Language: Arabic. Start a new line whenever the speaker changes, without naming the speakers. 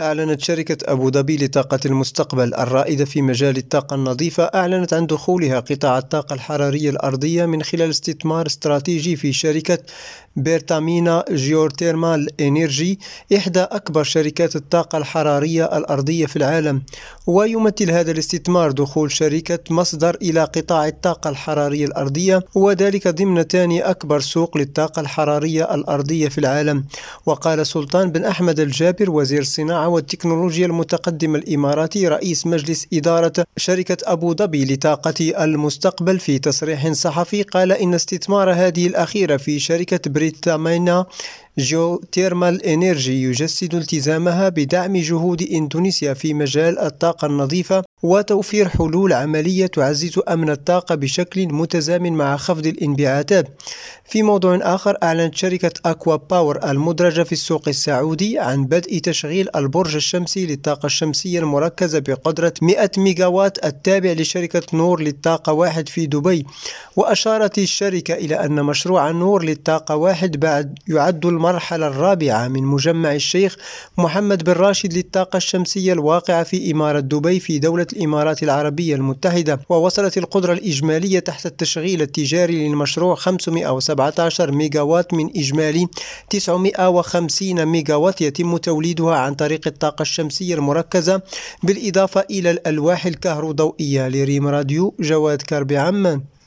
أعلنت شركة أبو ظبي لطاقة المستقبل الرائدة في مجال الطاقة النظيفة أعلنت عن دخولها قطاع الطاقة الحرارية الأرضية من خلال استثمار استراتيجي في شركة بيرتامينا جيوتيرمال إنيرجي إحدى أكبر شركات الطاقة الحرارية الأرضية في العالم ويمثل هذا الاستثمار دخول شركة مصدر إلى قطاع الطاقة الحرارية الأرضية وذلك ضمن ثاني أكبر سوق للطاقة الحرارية الأرضية في العالم. وقال سلطان بن أحمد الجابر وزير الصناعة والتكنولوجيا المتقدمة الإماراتي رئيس مجلس إدارة شركة أبو ظبي لطاقة المستقبل في تصريح صحفي قال إن استثمار هذه الأخيرة في شركة Pertamina Geothermal Energy يجسد التزامها بدعم جهود إندونيسيا في مجال الطاقة النظيفة وتوفير حلول عملية تعزز أمن الطاقة بشكل متزامن مع خفض الانبعاثات. في موضوع آخر أعلنت شركة أكوا باور المدرجة في السوق السعودي عن بدء تشغيل البرج الشمسي للطاقة الشمسية المركزة بقدرة 100 ميجاوات التابع لشركة نور للطاقة واحد في دبي وأشارت الشركة إلى أن مشروع نور للطاقة واحد بعد يعد المرحلة الرابعة من مجمع الشيخ محمد بن راشد للطاقة الشمسية الواقعة في إمارة دبي في دولة الإمارات العربية المتحدة ووصلت القدرة الإجمالية تحت التشغيل التجاري للمشروع 517 ميجاوات من إجمالي 950 ميجاوات يتم توليدها عن طريق الطاقة الشمسية المركزة بالإضافة إلى الألواح الكهروضوئية لريم راديو جواد كربي عمان